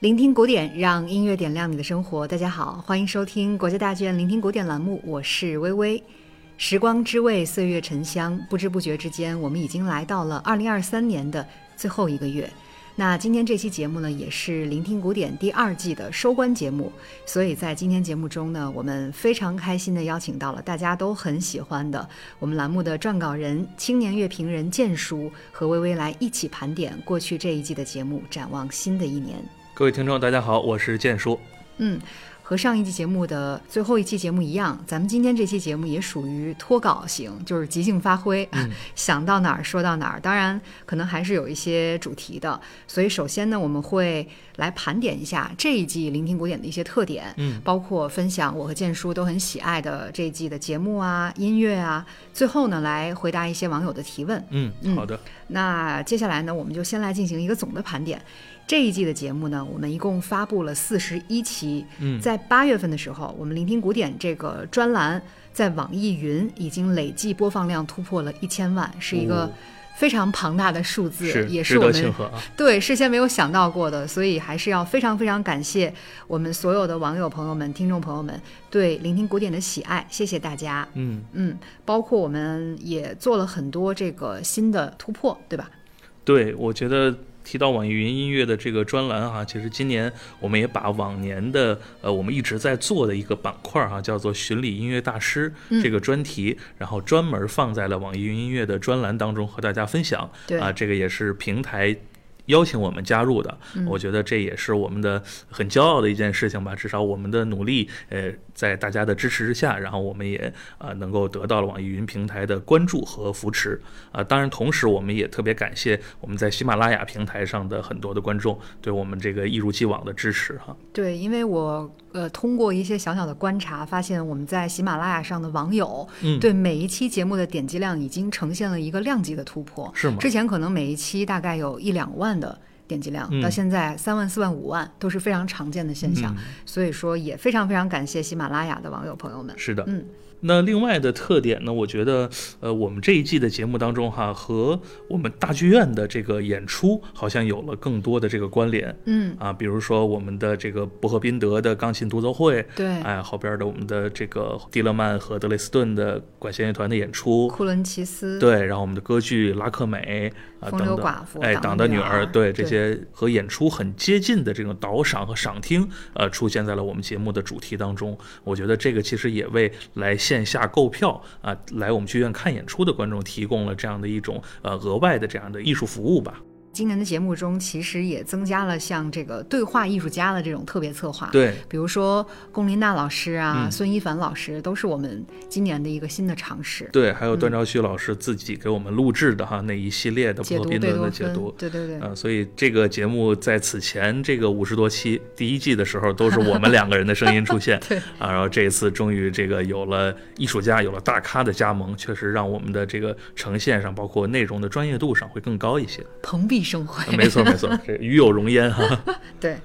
聆听古典，让音乐点亮你的生活。大家好，欢迎收听国家大剧院聆听古典栏目，我是微微。时光之味，岁月沉香，不知不觉之间，我们已经来到了二零二三年的最后一个月。那今天这期节目呢，也是聆听古典第二季的收官节目，所以在今天节目中呢，我们非常开心的邀请到了大家都很喜欢的我们栏目的撰稿人、青年乐评人建叔和微微来一起盘点过去这一季的节目，展望新的一年。各位听众，大家好，我是建叔。嗯。和上一期节目的最后一期节目一样，咱们今天这期节目也属于脱稿型，就是即兴发挥，想到哪儿说到哪儿。当然，可能还是有一些主题的。所以，首先呢，我们会来盘点一下这一季聆听古典的一些特点，嗯，包括分享我和建叔都很喜爱的这一季的节目啊、音乐啊。最后呢，来回答一些网友的提问。嗯，好的。那接下来呢，我们就先来进行一个总的盘点。这一季的节目呢，我们一共发布了四十一期。嗯，在八月份的时候，我们聆听古典这个专栏在网易云已经累计播放量突破了一千万，是一个非常庞大的数字，也是我们对事先没有想到过的。所以还是要非常非常感谢我们所有的网友朋友们、听众朋友们对聆听古典的喜爱，谢谢大家。嗯嗯，包括我们也做了很多这个新的突破，对吧？对，我觉得。提到网易云音乐的这个专栏哈，其实今年我们也把往年的呃我们一直在做的一个板块哈，叫做巡礼音乐大师这个专题，然后专门放在了网易云音乐的专栏当中和大家分享。对啊，这个也是平台。邀请我们加入的，我觉得这也是我们的很骄傲的一件事情吧。至少我们的努力，呃，在大家的支持之下，然后我们也啊能够得到了网易云平台的关注和扶持啊。当然，同时我们也特别感谢我们在喜马拉雅平台上的很多的观众对我们这个一如既往的支持哈。对，因为我呃通过一些小小的观察，发现我们在喜马拉雅上的网友对每一期节目的点击量已经呈现了一个量级的突破，是吗？之前可能每一期大概有一两万。的点击量到现在三万、四万、五万都是非常常见的现象，所以说也非常非常感谢喜马拉雅的网友朋友们。是的，嗯。那另外的特点呢？我觉得，呃，我们这一季的节目当中哈，和我们大剧院的这个演出好像有了更多的这个关联。嗯啊，比如说我们的这个伯赫宾德的钢琴独奏会，对，哎，后边的我们的这个蒂勒曼和德累斯顿的管弦乐团的演出，库伦齐斯，对，然后我们的歌剧拉克美啊等等，哎，党的女儿，对，这些和演出很接近的这种导赏和赏听，呃，出现在了我们节目的主题当中。我觉得这个其实也为来线下购票啊，来我们剧院看演出的观众提供了这样的一种呃额外的这样的艺术服务吧。今年的节目中，其实也增加了像这个对话艺术家的这种特别策划。对，比如说龚琳娜老师啊，孙一凡老师，都是我们今年的一个新的尝试。对，还有段昭旭老师自己给我们录制的哈那一系列的解读贝多的解读。对对对。呃，所以这个节目在此前这个五十多期第一季的时候，都是我们两个人的声音出现。对。啊，然后这一次终于这个有了艺术家，有了大咖的加盟，确实让我们的这个呈现上，包括内容的专业度上会更高一些。蓬荜生辉。没错。没错，这与有荣焉哈。对，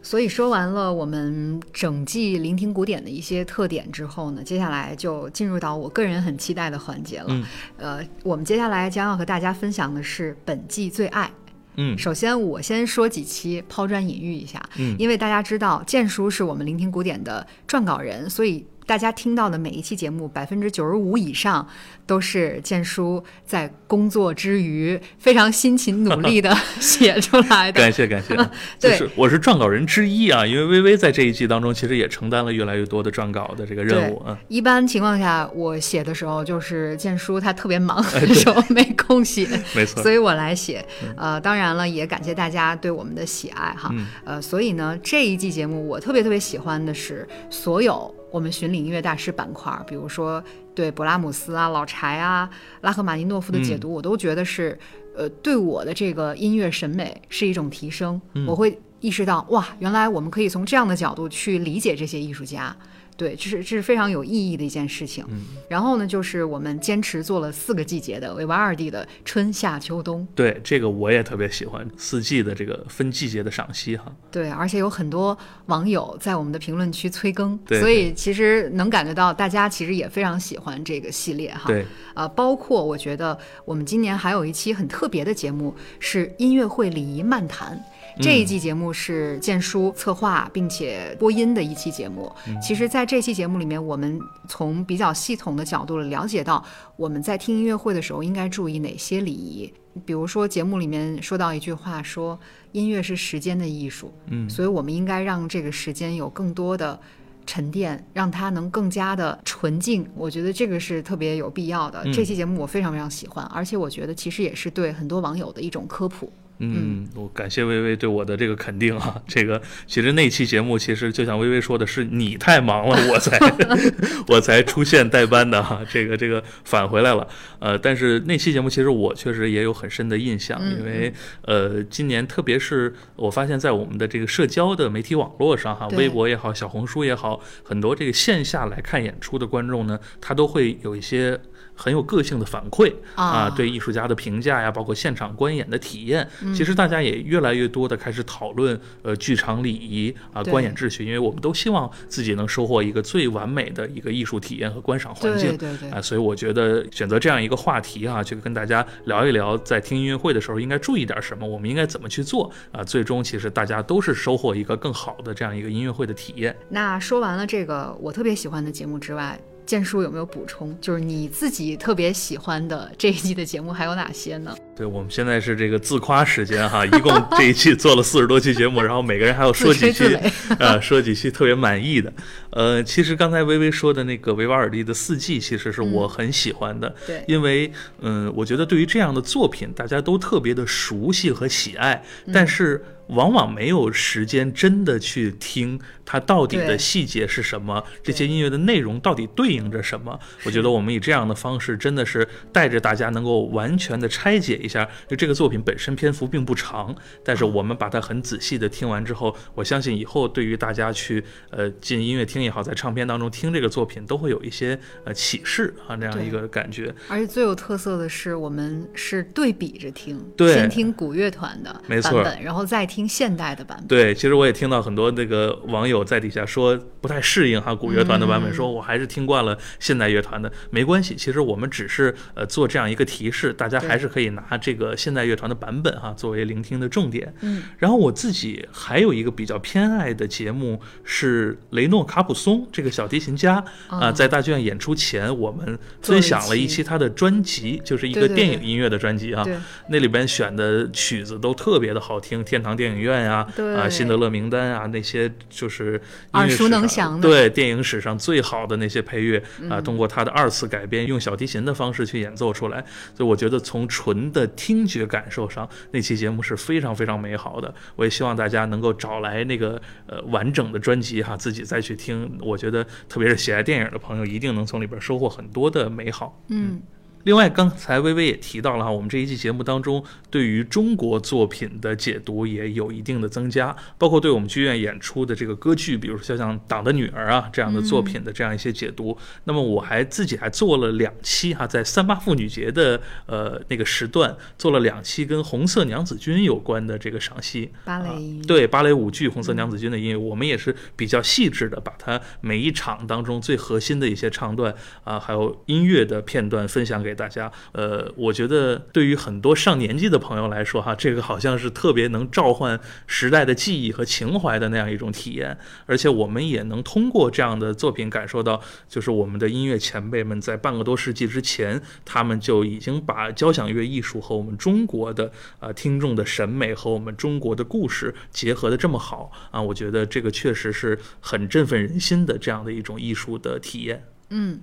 所以说完了我们整季聆听古典的一些特点之后呢，接下来就进入到我个人很期待的环节了。嗯，呃，我们接下来将要和大家分享的是本季最爱。嗯，首先我先说几期，抛砖引玉一下。嗯，因为大家知道建叔是我们聆听古典的撰稿人，所以。大家听到的每一期节目，百分之九十五以上都是建叔在工作之余非常辛勤努力的 写出来的。感谢感谢，就是我是撰稿人之一啊，因为微微在这一季当中其实也承担了越来越多的撰稿的这个任务。啊，一般情况下我写的时候就是建叔他特别忙 的时候没空写，没错，所以我来写。呃，当然了，也感谢大家对我们的喜爱哈。呃，所以呢，这一季节目我特别特别喜欢的是所有。我们巡礼音乐大师板块，比如说对勃拉姆斯啊、老柴啊、拉赫玛尼诺夫的解读，我都觉得是，呃，对我的这个音乐审美是一种提升。我会意识到，哇，原来我们可以从这样的角度去理解这些艺术家。对，这是这是非常有意义的一件事情。嗯，然后呢，就是我们坚持做了四个季节的维瓦尔第的春夏秋冬。对，这个我也特别喜欢四季的这个分季节的赏析哈。对，而且有很多网友在我们的评论区催更，对，所以其实能感觉到大家其实也非常喜欢这个系列哈。对，呃，包括我觉得我们今年还有一期很特别的节目是音乐会礼仪漫谈。这一季节目是建叔策划并且播音的一期节目。其实，在这期节目里面，我们从比较系统的角度了解到，我们在听音乐会的时候应该注意哪些礼仪。比如说，节目里面说到一句话，说音乐是时间的艺术，嗯，所以我们应该让这个时间有更多的沉淀，让它能更加的纯净。我觉得这个是特别有必要的。这期节目我非常非常喜欢，而且我觉得其实也是对很多网友的一种科普。嗯，我感谢微微对我的这个肯定啊。这个其实那期节目，其实就像微微说的，是你太忙了，我才 我才出现代班的哈。这个这个返回来了，呃，但是那期节目其实我确实也有很深的印象，因为呃，今年特别是我发现，在我们的这个社交的媒体网络上哈，微博也好，小红书也好，很多这个线下来看演出的观众呢，他都会有一些。很有个性的反馈啊，对艺术家的评价呀，包括现场观演的体验，其实大家也越来越多的开始讨论呃剧场礼仪啊，观演秩序，因为我们都希望自己能收获一个最完美的一个艺术体验和观赏环境，对对对啊，所以我觉得选择这样一个话题啊，去跟大家聊一聊，在听音乐会的时候应该注意点什么，我们应该怎么去做啊，最终其实大家都是收获一个更好的这样一个音乐会的体验。那说完了这个我特别喜欢的节目之外。建叔有没有补充？就是你自己特别喜欢的这一季的节目还有哪些呢？对我们现在是这个自夸时间哈，一共这一季做了四十多期节目，然后每个人还要说几句，呃，说几期特别满意的。呃，其实刚才微微说的那个维瓦尔第的四季，其实是我很喜欢的，对，因为嗯，我觉得对于这样的作品，大家都特别的熟悉和喜爱，但是。往往没有时间真的去听它到底的细节是什么，这些音乐的内容到底对应着什么。我觉得我们以这样的方式，真的是带着大家能够完全的拆解一下。就这个作品本身篇幅并不长，但是我们把它很仔细的听完之后，我相信以后对于大家去呃进音乐厅也好，在唱片当中听这个作品，都会有一些呃启示啊那样一个感觉。而且最有特色的是，我们是对比着听，对，先听古乐团的版本，然后再听。听现代的版本，对，其实我也听到很多那个网友在底下说不太适应哈古乐团的版本，说我还是听惯了现代乐团的，没关系，其实我们只是呃做这样一个提示，大家还是可以拿这个现代乐团的版本哈作为聆听的重点。嗯，然后我自己还有一个比较偏爱的节目是雷诺卡普松这个小提琴家啊，在大剧院演出前，我们分享了一期他的专辑，就是一个电影音乐的专辑啊，那里边选的曲子都特别的好听，天堂电。影院呀，啊，辛德勒名单啊，那些就是耳熟能详的，对电影史上最好的那些配乐啊，通过他的二次改编，用小提琴的方式去演奏出来，所以我觉得从纯的听觉感受上，那期节目是非常非常美好的。我也希望大家能够找来那个呃完整的专辑哈，自己再去听。我觉得特别是喜爱电影的朋友，一定能从里边收获很多的美好。嗯。另外，刚才微微也提到了哈，我们这一期节目当中对于中国作品的解读也有一定的增加，包括对我们剧院演出的这个歌剧，比如说像《党的女儿》啊这样的作品的这样一些解读。那么我还自己还做了两期哈，在三八妇女节的呃那个时段做了两期跟红色娘子军有关的这个赏析，芭蕾对芭蕾舞剧《红色娘子军》的音乐，我们也是比较细致的把它每一场当中最核心的一些唱段啊，还有音乐的片段分享给。给大家，呃，我觉得对于很多上年纪的朋友来说，哈，这个好像是特别能召唤时代的记忆和情怀的那样一种体验，而且我们也能通过这样的作品感受到，就是我们的音乐前辈们在半个多世纪之前，他们就已经把交响乐艺术和我们中国的啊听众的审美和我们中国的故事结合的这么好啊，我觉得这个确实是很振奋人心的这样的一种艺术的体验。嗯。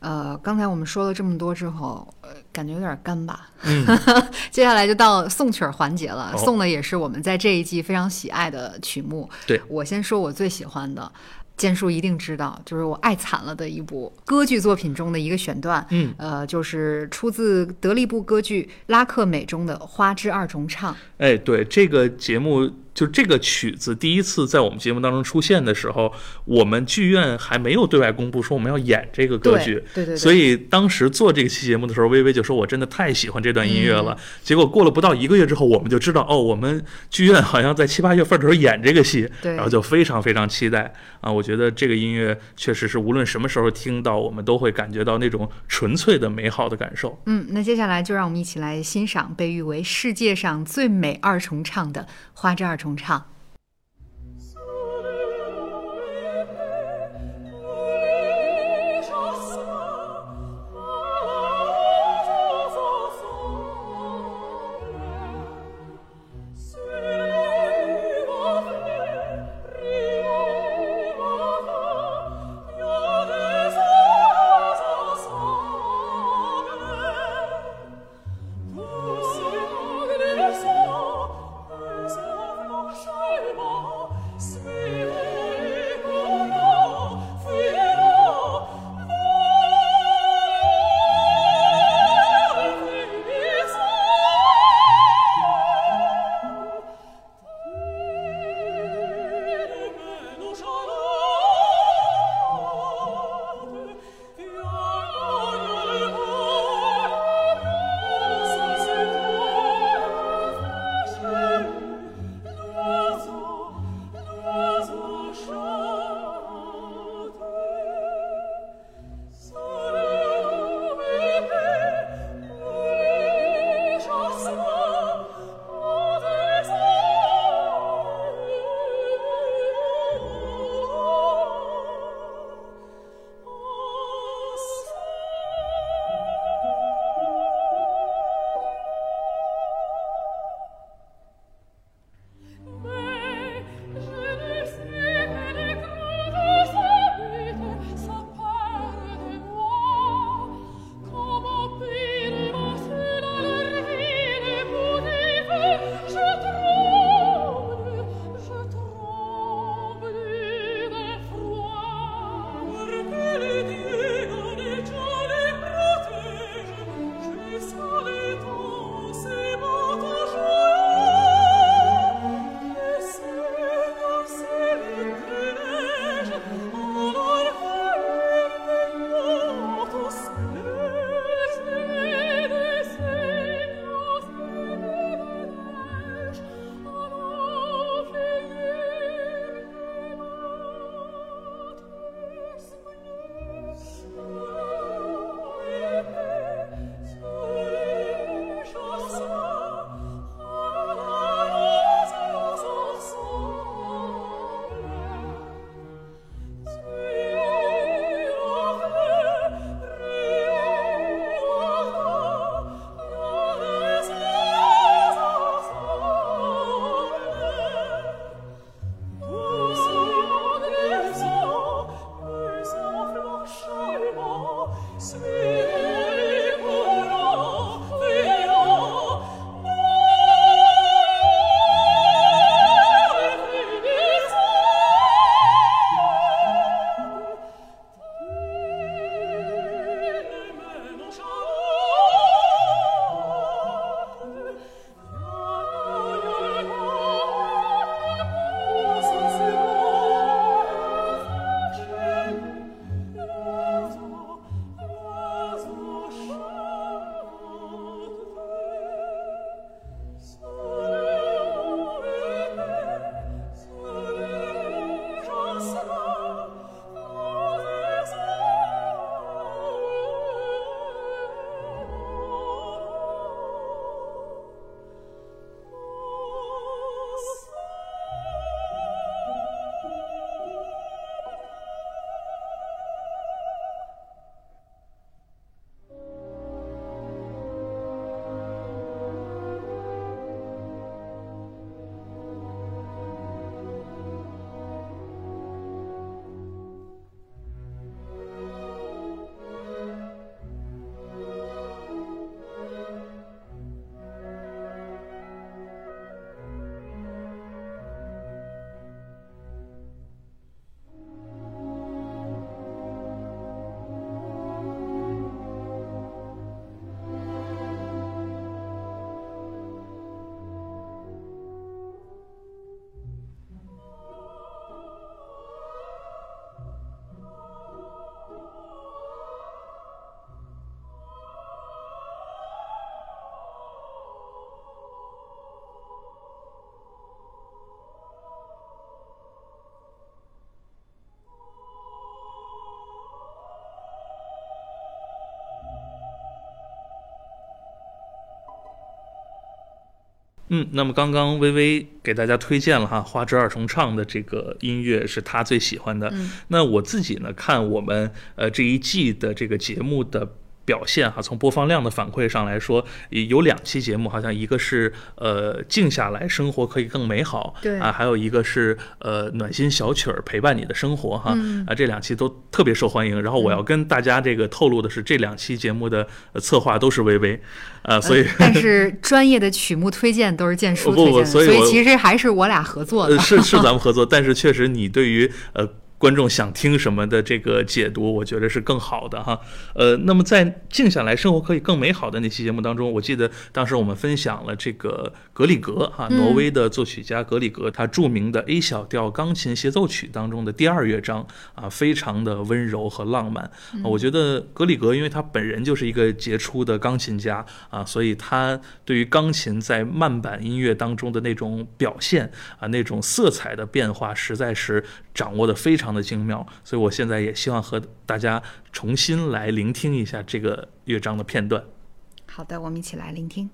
呃，刚才我们说了这么多之后，呃，感觉有点干巴。嗯，接下来就到送曲儿环节了，送的也是我们在这一季非常喜爱的曲目。对我先说我最喜欢的，建叔一定知道，就是我爱惨了的一部歌剧作品中的一个选段。嗯，呃，就是出自德利布歌剧《拉克美》中的花之二重唱。哎，对这个节目。就这个曲子第一次在我们节目当中出现的时候，我们剧院还没有对外公布说我们要演这个歌剧，对对。所以当时做这期节目的时候，微微就说：“我真的太喜欢这段音乐了。”结果过了不到一个月之后，我们就知道哦，我们剧院好像在七八月份的时候演这个戏，然后就非常非常期待啊！我觉得这个音乐确实是无论什么时候听到，我们都会感觉到那种纯粹的美好的感受。嗯，那接下来就让我们一起来欣赏被誉为世界上最美二重唱的花之二重。重唱。嗯，那么刚刚微微给大家推荐了哈花之二重唱的这个音乐是他最喜欢的。嗯那我自己呢，看我们呃这一季的这个节目的。表现哈，从播放量的反馈上来说，有两期节目，好像一个是呃静下来，生活可以更美好，对啊，还有一个是呃暖心小曲儿陪伴你的生活哈，嗯啊这两期都特别受欢迎。然后我要跟大家这个透露的是，这两期节目的呃策划都是微微，啊，所以呃但是专业的曲目推荐都是建叔推荐的，所所以其实还是我俩合作的。呃，是是咱们合作，但是确实你对于呃观众想听什么的这个解读，我觉得是更好的哈。呃，那么在静下来，生活可以更美好的那期节目当中，我记得当时我们分享了这个格里格哈，嗯挪威的作曲家格里格他著名的 A 小调钢琴协奏曲当中的第二乐章啊，非常的温柔和浪漫。啊我觉得格里格因为他本人就是一个杰出的钢琴家啊，所以他对于钢琴在慢板音乐当中的那种表现啊，那种色彩的变化，实在是掌握的非常的精妙。所以我现在也希望和大家重新来聆听一下这个乐章的片段。好的，我们一起来聆听。《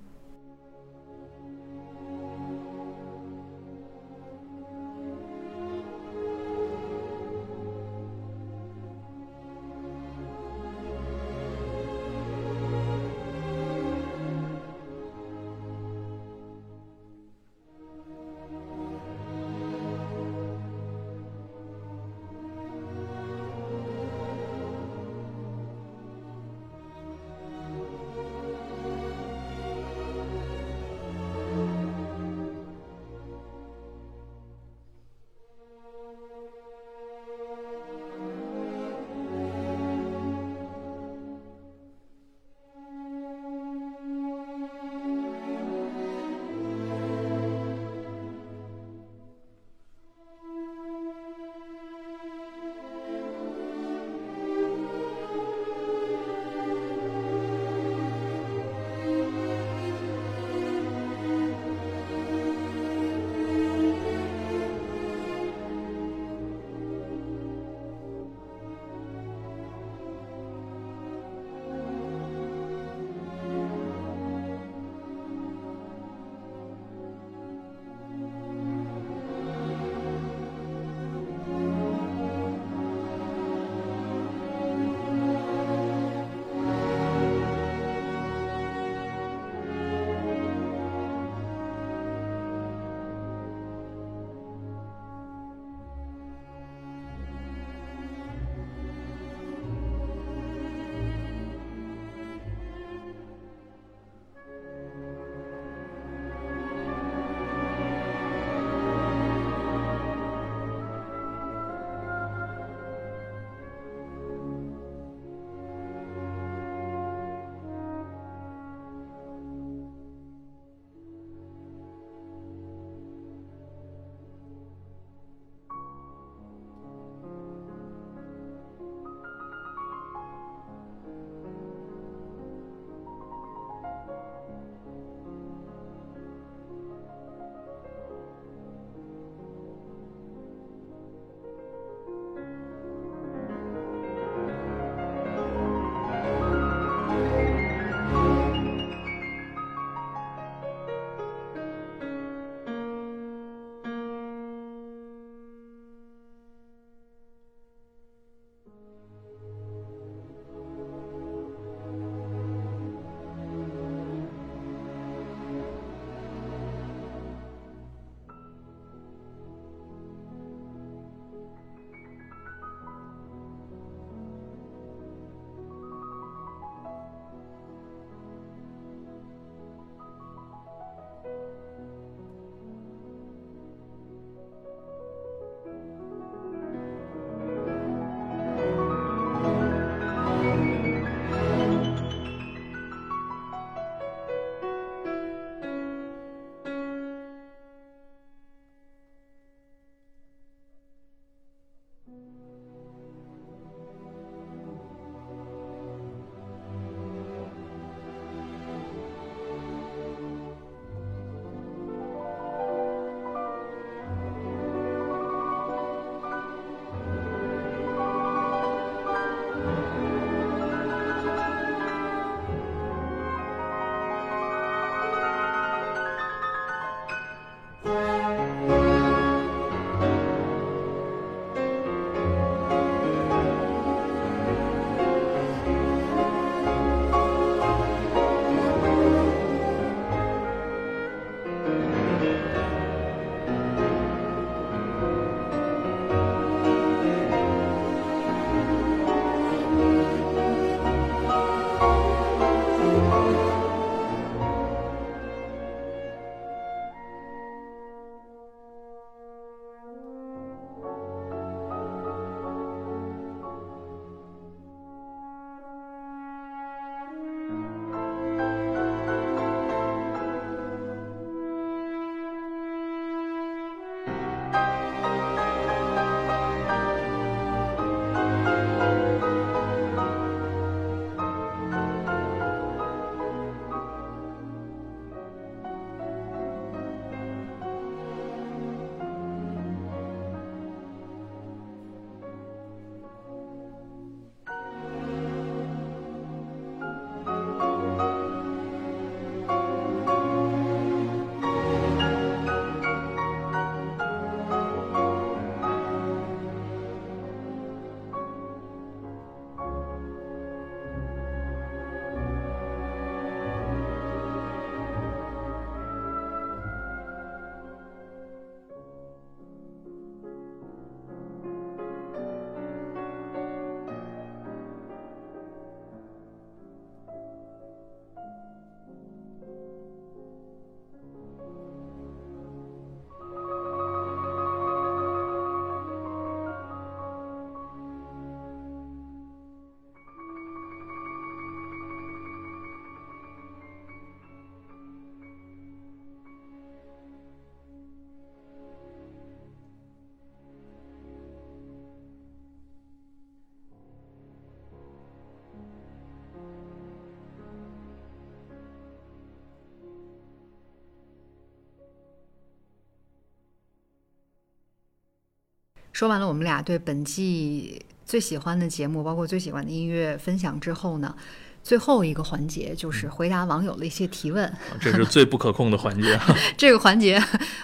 说完了我们俩对本季最喜欢的节目，包括最喜欢的音乐分享之后呢，最后一个环节就是回答网友的一些提问。这是最不可控的环节。这个环节，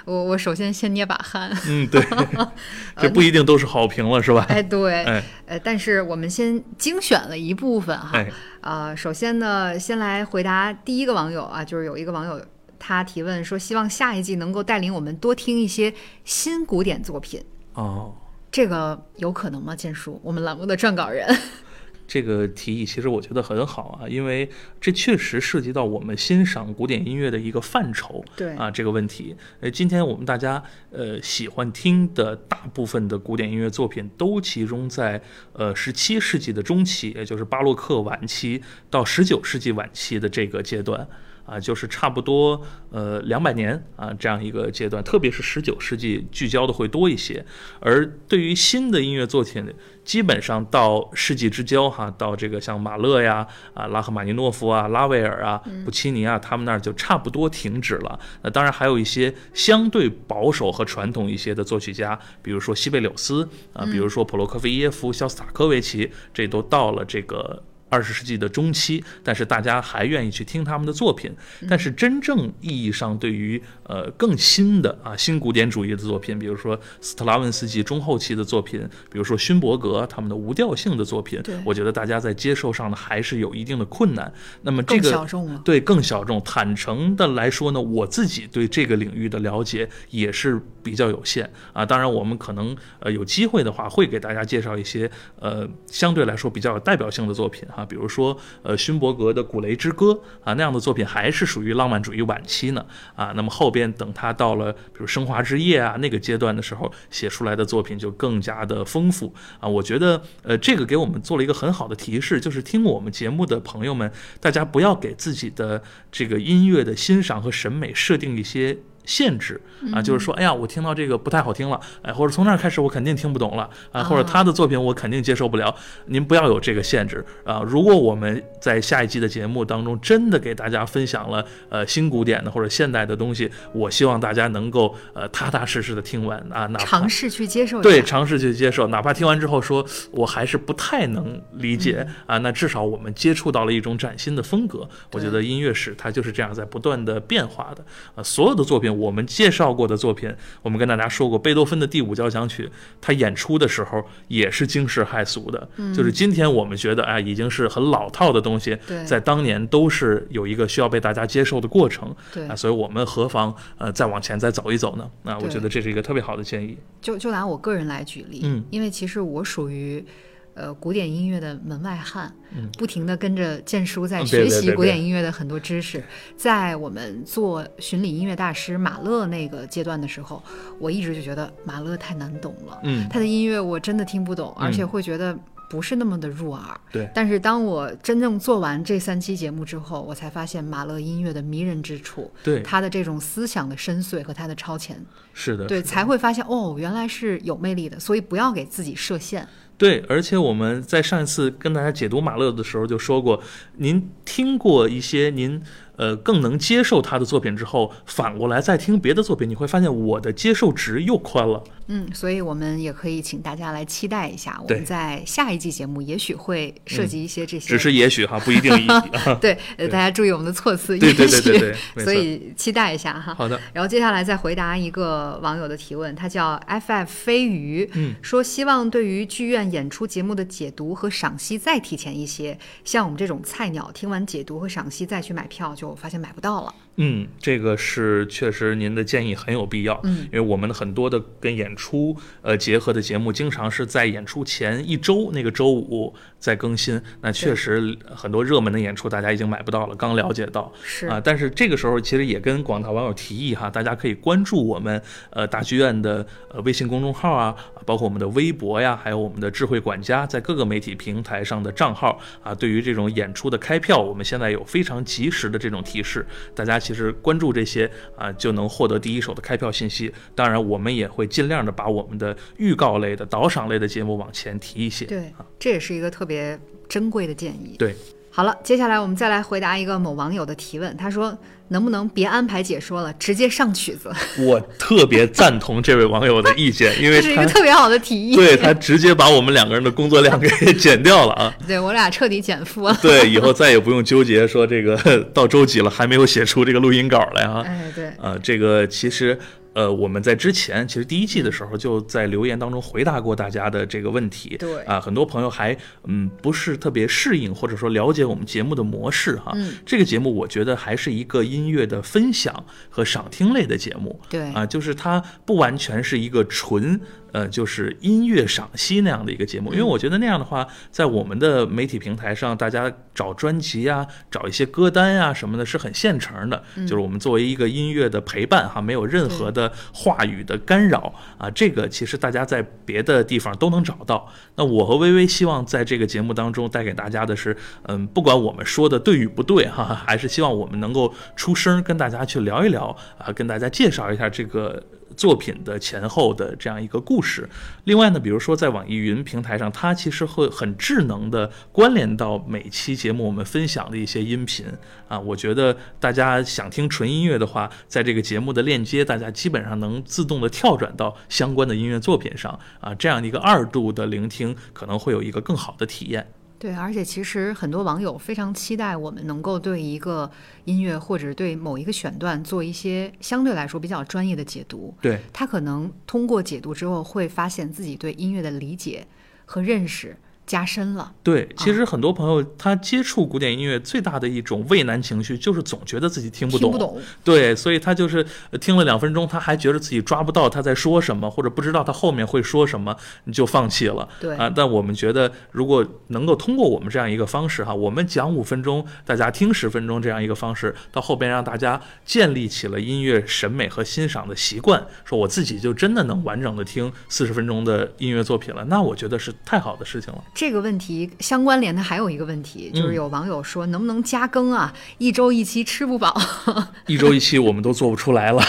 我我首先先捏把汗。嗯，对，这不一定都是好评了，是吧？哎，对，哎，呃，但是我们先精选了一部分哈。哎，啊，首先呢，先来回答第一个网友啊，就是有一个网友他提问说，希望下一季能够带领我们多听一些新古典作品。哦，这个有可能吗？建叔，我们栏目的撰稿人。这个提议其实我觉得很好啊，因为这确实涉及到我们欣赏古典音乐的一个范畴。对啊，这个问题，呃，今天我们大家呃喜欢听的大部分的古典音乐作品，都集中在呃十七世纪的中期，也就是巴洛克晚期到十九世纪晚期的这个阶段。啊，就是差不多呃两百年啊这样一个阶段，特别是十九世纪聚焦的会多一些。而对于新的音乐作品，基本上到世纪之交哈，到这个像马勒呀、啊拉赫玛尼诺夫啊、拉威尔啊、布奇尼啊，他们那儿就差不多停止了。那当然还有一些相对保守和传统一些的作曲家，比如说西贝柳斯啊，比如说普罗科菲耶夫、肖斯塔科维奇，这都到了这个。二十世纪的中期，但是大家还愿意去听他们的作品。但是真正意义上，对于呃更新的啊新古典主义的作品，比如说斯特拉文斯基中后期的作品，比如说勋伯格他们的无调性的作品，我觉得大家在接受上呢还是有一定的困难。那么这个小众，对更小众。坦诚的来说呢，我自己对这个领域的了解也是比较有限啊。当然，我们可能呃有机会的话，会给大家介绍一些呃相对来说比较有代表性的作品哈。比如说，呃，勋伯格的《古雷之歌》啊，那样的作品还是属于浪漫主义晚期呢啊。那么后边等他到了比如《升华之夜》啊那个阶段的时候，写出来的作品就更加的丰富啊。我觉得，呃，这个给我们做了一个很好的提示，就是听我们节目的朋友们，大家不要给自己的这个音乐的欣赏和审美设定一些。限制啊，就是说，哎呀，我听到这个不太好听了，哎，或者从那儿开始我肯定听不懂了啊，或者他的作品我肯定接受不了。您不要有这个限制啊。如果我们在下一季的节目当中真的给大家分享了呃新古典的或者现代的东西，我希望大家能够呃踏踏实实的听完啊，哪怕尝试去接受，对，尝试去接受，哪怕听完之后说我还是不太能理解啊，那至少我们接触到了一种崭新的风格。我觉得音乐史它就是这样在不断的变化的啊，所有的作品。我们介绍过的作品，我们跟大家说过，贝多芬的第五交响曲，他演出的时候也是惊世骇俗的。就是今天我们觉得，哎，已经是很老套的东西，在当年都是有一个需要被大家接受的过程。对啊，所以我们何妨呃再往前再走一走呢？那我觉得这是一个特别好的建议。就就拿我个人来举例，嗯，因为其实我属于。呃，古典音乐的门外汉，不停的跟着建叔在学习古典音乐的很多知识。在我们做巡礼音乐大师马勒那个阶段的时候，我一直就觉得马勒太难懂了，嗯，他的音乐我真的听不懂，而且会觉得不是那么的入耳。对。但是当我真正做完这三期节目之后，我才发现马勒音乐的迷人之处，对他的这种思想的深邃和他的超前，是的，对，才会发现哦，原来是有魅力的。所以不要给自己设限。对，而且我们在上一次跟大家解读马勒的时候就说过，您听过一些您。呃，更能接受他的作品之后，反过来再听别的作品，你会发现我的接受值又宽了。嗯，所以我们也可以请大家来期待一下，我们在下一季节目也许会涉及一些这些，只是也许哈，不一定。对，大家注意我们的措辞，对对对对对，所以期待一下哈。好的。然后接下来再回答一个网友的提问，他叫 FF 飞鱼，嗯，说希望对于剧院演出节目的解读和赏析再提前一些，像我们这种菜鸟，听完解读和赏析再去买票。就就发现买不到了。嗯，这个是确实您的建议很有必要。嗯，因为我们很多的跟演出呃结合的节目，经常是在演出前一周那个周五在更新。那确实很多热门的演出大家已经买不到了。刚了解到是啊，但是这个时候其实也跟广大网友提议哈，大家可以关注我们呃大剧院的呃微信公众号啊，包括我们的微博呀，还有我们的智慧管家在各个媒体平台上的账号啊。对于这种演出的开票，我们现在有非常及时的这种提示，大家。其实关注这些啊，就能获得第一手的开票信息。当然，我们也会尽量的把我们的预告类的、导赏类的节目往前提一些。对，这也是一个特别珍贵的建议。对，好了，接下来我们再来回答一个某网友的提问。他说：“能不能别安排解说了，直接上曲子？” 我特别赞同这位网友的意见，因为这是一个特别好的提议。对他直接把我们两个人的工作量给减掉了啊！对我俩彻底减负了。对，以后再也不用纠结说这个到周几了还没有写出这个录音稿来啊！哎，对，啊，这个其实。呃，我们在之前其实第一季的时候就在留言当中回答过大家的这个问题。对啊，很多朋友还嗯不是特别适应或者说了解我们节目的模式哈。嗯。这个节目我觉得还是一个音乐的分享和赏听类的节目。对啊，就是它不完全是一个纯。呃，就是音乐赏析那样的一个节目，因为我觉得那样的话，在我们的媒体平台上，大家找专辑啊，找一些歌单呀什么的，是很现成的。就是我们作为一个音乐的陪伴哈，没有任何的话语的干扰啊，这个其实大家在别的地方都能找到。那我和微微希望在这个节目当中带给大家的是，嗯，不管我们说的对与不对哈，还是希望我们能够出声跟大家去聊一聊啊，跟大家介绍一下这个。作品的前后的这样一个故事。另外呢，比如说在网易云平台上，它其实会很智能的关联到每期节目我们分享的一些音频啊。我觉得大家想听纯音乐的话，在这个节目的链接，大家基本上能自动的跳转到相关的音乐作品上啊。这样的一个二度的聆听，可能会有一个更好的体验。对，而且其实很多网友非常期待我们能够对一个音乐或者对某一个选段做一些相对来说比较专业的解读。对他可能通过解读之后，会发现自己对音乐的理解和认识。加深了。对，其实很多朋友他接触古典音乐最大的一种畏难情绪，就是总觉得自己听不懂。听不懂。对，所以他就是听了两分钟，他还觉得自己抓不到他在说什么，或者不知道他后面会说什么，你就放弃了。对啊，但我们觉得，如果能够通过我们这样一个方式哈，我们讲五分钟，大家听十分钟这样一个方式，到后边让大家建立起了音乐审美和欣赏的习惯，说我自己就真的能完整的听四十分钟的音乐作品了，那我觉得是太好的事情了。这个问题相关联的还有一个问题，就是有网友说能不能加更啊？一周一期吃不饱，一周一期我们都做不出来了。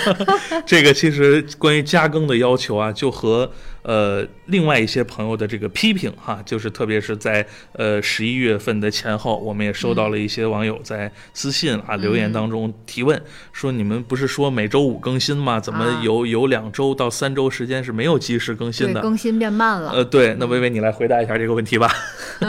这个其实关于加更的要求啊，就和。呃，另外一些朋友的这个批评哈，就是特别是在呃十一月份的前后，我们也收到了一些网友在私信啊留言当中提问，说你们不是说每周五更新吗？怎么有有两周到三周时间是没有及时更新的？更新变慢了。呃，对，那微微你来回答一下这个问题吧。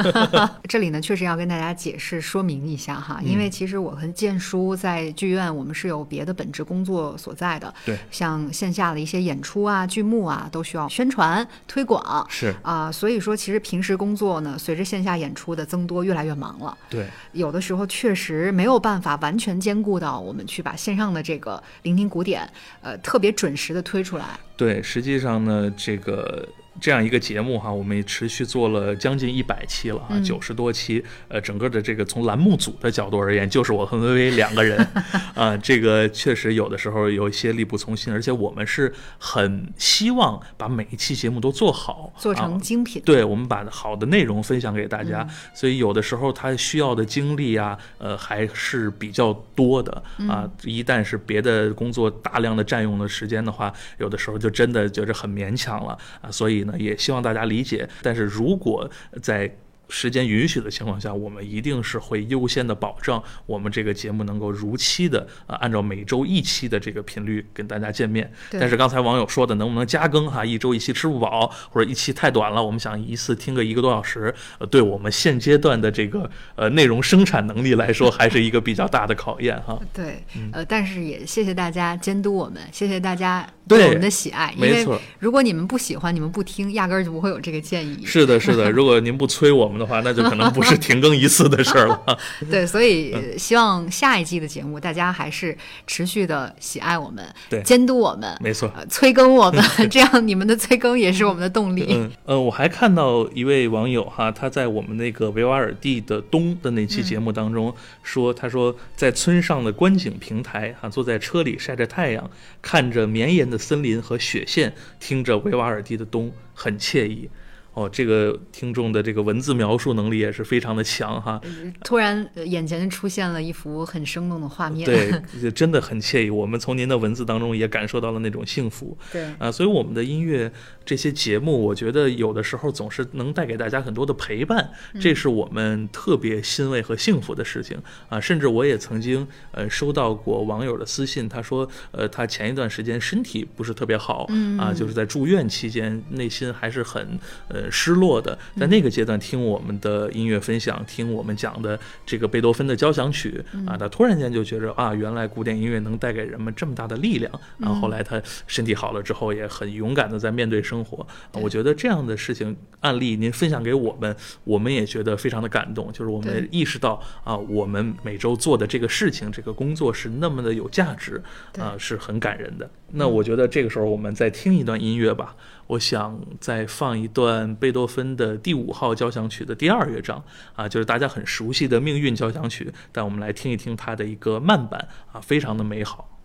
这里呢，确实要跟大家解释说明一下哈，因为其实我和建叔在剧院，我们是有别的本职工作所在的。对，像线下的一些演出啊、剧目啊，都需要宣传。推广是啊，所以说其实平时工作呢，随着线下演出的增多，越来越忙了。对，有的时候确实没有办法完全兼顾到我们去把线上的这个聆听古典，呃，特别准时的推出来。对，实际上呢，这个。这样一个节目哈，我们也持续做了将近一百期了啊，九十多期。呃，整个的这个从栏目组的角度而言，就是我和薇薇两个人 啊，这个确实有的时候有一些力不从心，而且我们是很希望把每一期节目都做好，做成精品。对，我们把好的内容分享给大家，所以有的时候他需要的精力啊，呃，还是比较多的啊。一旦是别的工作大量的占用的时间的话，有的时候就真的觉得很勉强了啊，所以。也希望大家理解，但是如果在。时间允许的情况下，我们一定是会优先的保证我们这个节目能够如期的啊，按照每周一期的这个频率跟大家见面。但是刚才网友说的能不能加更哈，一周一期吃不饱，或者一期太短了，我们想一次听个一个多小时，呃，对我们现阶段的这个呃内容生产能力来说，还是一个比较大的考验哈。对，呃，但是也谢谢大家监督我们，谢谢大家对我们的喜爱。没错，如果你们不喜欢，你们不听，压根儿就不会有这个建议。是的，是的，如果您不催我们。的话，那就可能不是停更一次的事儿了。对，所以希望下一季的节目，大家还是持续的喜爱我们，对，监督我们，没错，催更我们，这样你们的催更也是我们的动力。嗯，呃，我还看到一位网友哈，他在我们那个维瓦尔第的冬的那期节目当中说，他说在村上的观景平台哈，坐在车里晒着太阳，看着绵延的森林和雪线，听着维瓦尔第的冬，很惬意。哦，这个听众的这个文字描述能力也是非常的强哈。突然眼前出现了一幅很生动的画面，对，真的很惬意。我们从您的文字当中也感受到了那种幸福。对啊，所以我们的音乐这些节目，我觉得有的时候总是能带给大家很多的陪伴，这是我们特别欣慰和幸福的事情啊。甚至我也曾经呃收到过网友的私信，他说呃他前一段时间身体不是特别好啊，就是在住院期间，内心还是很呃失落的。在那个阶段听我们的音乐分享，听我们讲的这个贝多芬的交响曲啊，他突然间就觉着啊，原来古典音乐能带给人们这么大的力量。然后后来他身体好了之后，也很勇敢的在面对生活。我觉得这样的事情案例您分享给我们，我们也觉得非常的感动。就是我们意识到啊，我们每周做的这个事情、这个工作是那么的有价值啊，是很感人的。那我觉得这个时候我们再听一段音乐吧。我想再放一段贝多芬的第五号交响曲的第二乐章啊，就是大家很熟悉的命运交响曲，但我们来听一听它的一个慢版啊，非常的美好。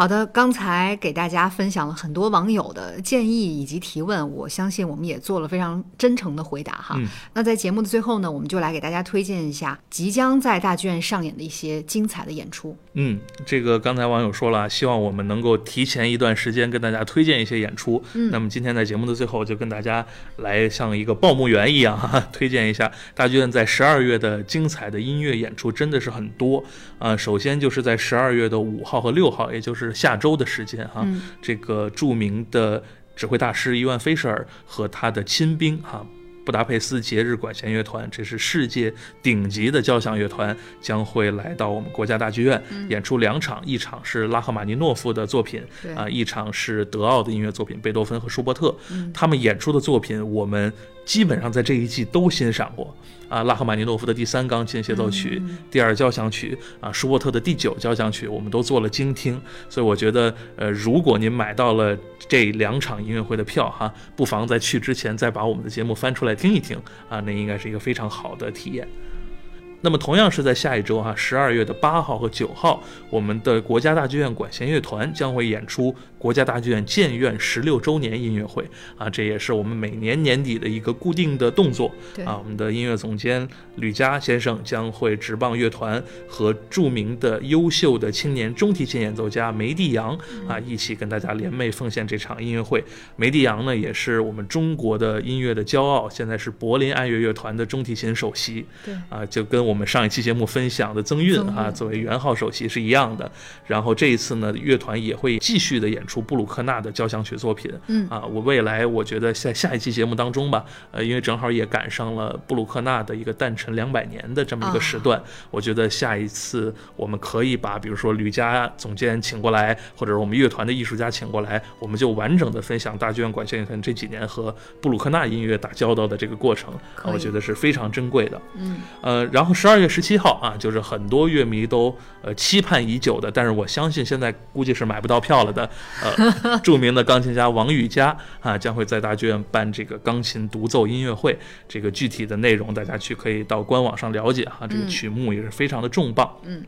好的，刚才给大家分享了很多网友的建议以及提问，我相信我们也做了非常真诚的回答哈。嗯那在节目的最后呢，我们就来给大家推荐一下即将在大剧院上演的一些精彩的演出。嗯，这个刚才网友说了，希望我们能够提前一段时间跟大家推荐一些演出。嗯那么今天在节目的最后，就跟大家来像一个报幕员一样哈哈，推荐一下大剧院在十二月的精彩的音乐演出，真的是很多啊、首先就是在十二月的五号和六号，也就是下周的时间哈、嗯。这个著名的指挥大师伊万菲舍尔和他的亲兵哈、布达佩斯节日管弦乐团，这是世界顶级的交响乐团，将会来到我们国家大剧院、演出两场，一场是拉赫玛尼诺夫的作品，对。啊、一场是德奥的音乐作品，贝多芬和舒伯特。他们演出的作品，我们基本上在这一季都欣赏过。啊，拉赫玛尼诺夫的第三钢琴协奏曲、第二交响曲啊，舒伯特的第九交响曲，我们都做了精听。所以我觉得，呃，如果您买到了这两场音乐会的票哈，不妨在去之前再把我们的节目翻出来听一听啊，那应该是一个非常好的体验。那么同样是在下一周哈，十二月的八号和九号，我们的国家大剧院管弦乐团将会演出国家大剧院建院十六周年音乐会啊，这也是我们每年年底的一个固定的动作对啊。我们的音乐总监吕嘉先生将会执棒乐团和著名的优秀的青年中提琴演奏家梅蒂扬啊一起跟大家联袂奉献这场音乐会。梅蒂扬呢也是我们中国的音乐的骄傲，现在是柏林爱乐乐团的中提琴首席。对啊，就跟我们上一期节目分享的曾韵啊，作为元号首席是一样的。然后这一次呢，乐团也会继续的演出布鲁克纳的交响曲作品。嗯啊，我未来我觉得在下一期节目当中吧，呃，因为正好也赶上了布鲁克纳的一个诞辰两百年的这么一个时啊段，我觉得下一次我们可以把比如说吕嘉总监请过来，或者是我们乐团的艺术家请过来，我们就完整的分享大剧院管弦乐团这几年和布鲁克纳音乐打交道的这个过程，啊我觉得是非常珍贵的。嗯，呃，然后十二月十七号啊，就是很多乐迷都呃期盼已久的，但是我相信现在估计是买不到票了的。呃，著名的钢琴家王羽佳啊，将会在大剧院办这个钢琴独奏音乐会。这个具体的内容大家去可以到官网上了解哈、这个嗯曲目也是非常的重磅。嗯。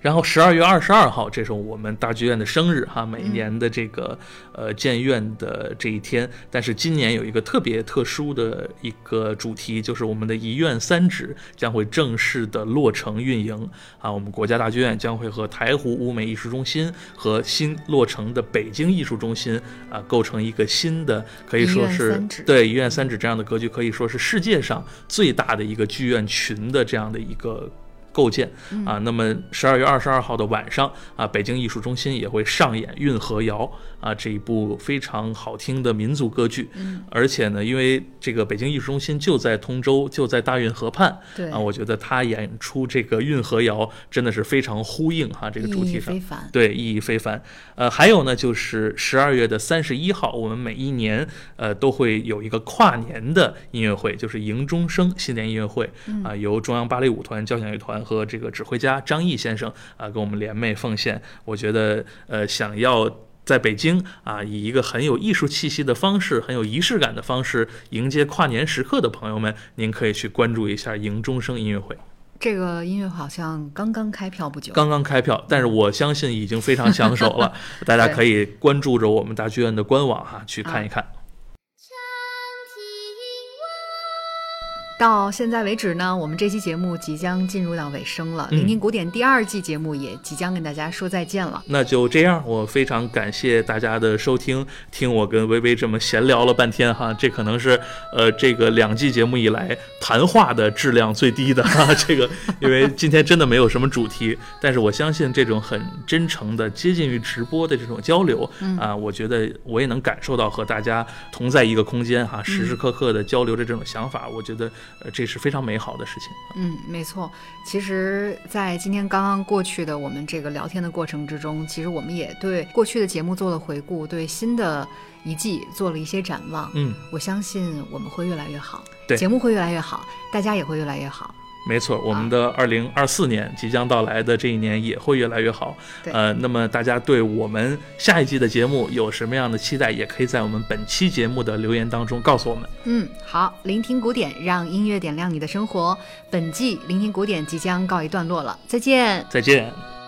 然后十二月二十二号，这是我们大剧院的生日哈，每嗯年的这个呃建院的这一天。但是今年有一个特别特殊的一个主题，就是我们的一院三址将会正式的落成运营啊。我们国家大剧院将会和台湖舞美艺术中心和新落成的北京艺术中心啊，构成一个新的可以说是对一院三址这样的格局，可以说是世界上最大的一个剧院群的这样的一个。构建啊，那么十二月二十二号的晚上啊，北京艺术中心也会上演《运河谣》啊这一部非常好听的民族歌剧，嗯，而且呢，因为这个北京艺术中心就在通州，就在大运河畔对啊，我觉得他演出这个《运河谣》真的是非常呼应哈这个主意义题上非。凡。对，意义非凡。呃，还有呢，就是十二月的三十一号，我们每一年呃都会有一个跨年的音乐会，就是迎钟声新年音乐会啊、由中央芭蕾舞团交响乐团和这个指挥家张毅先生啊、给我们联袂奉献。我觉得呃想要。在北京啊，以一个很有艺术气息的方式，很有仪式感的方式迎接跨年时刻的朋友们，您可以去关注一下迎钟声音乐会。这个音乐好像刚刚开票不久。刚刚开票，但是我相信已经非常抢手了，大家可以关注着我们大剧院的官网哈，去看一看。到现在为止呢，我们这期节目即将进入到尾声了。嗯聆听古典第二季节目也即将跟大家说再见了。那就这样，我非常感谢大家的收听，听我跟微微这么闲聊了半天哈，这可能是呃这个两季节目以来谈话的质量最低的哈，这个因为今天真的没有什么主题，但是我相信这种很真诚的接近于直播的这种交流啊，我觉得我也能感受到和大家同在一个空间哈，时时刻刻的交流着这种想法，我觉得呃这是非常美好的事情。嗯，没错。其实，在今天刚刚过去的我们这个聊天的过程之中，其实我们也对过去的节目做了回顾，对新的一季做了一些展望。嗯，我相信我们会越来越好，对节目会越来越好，大家也会越来越好。没错，我们的二零二四年即将到来的这一年也会越来越好。对呃，那么大家对我们下一季的节目有什么样的期待，也可以在我们本期节目的留言当中告诉我们。嗯，好，聆听古典，让音乐点亮你的生活。本季聆听古典即将告一段落了，再见。再见。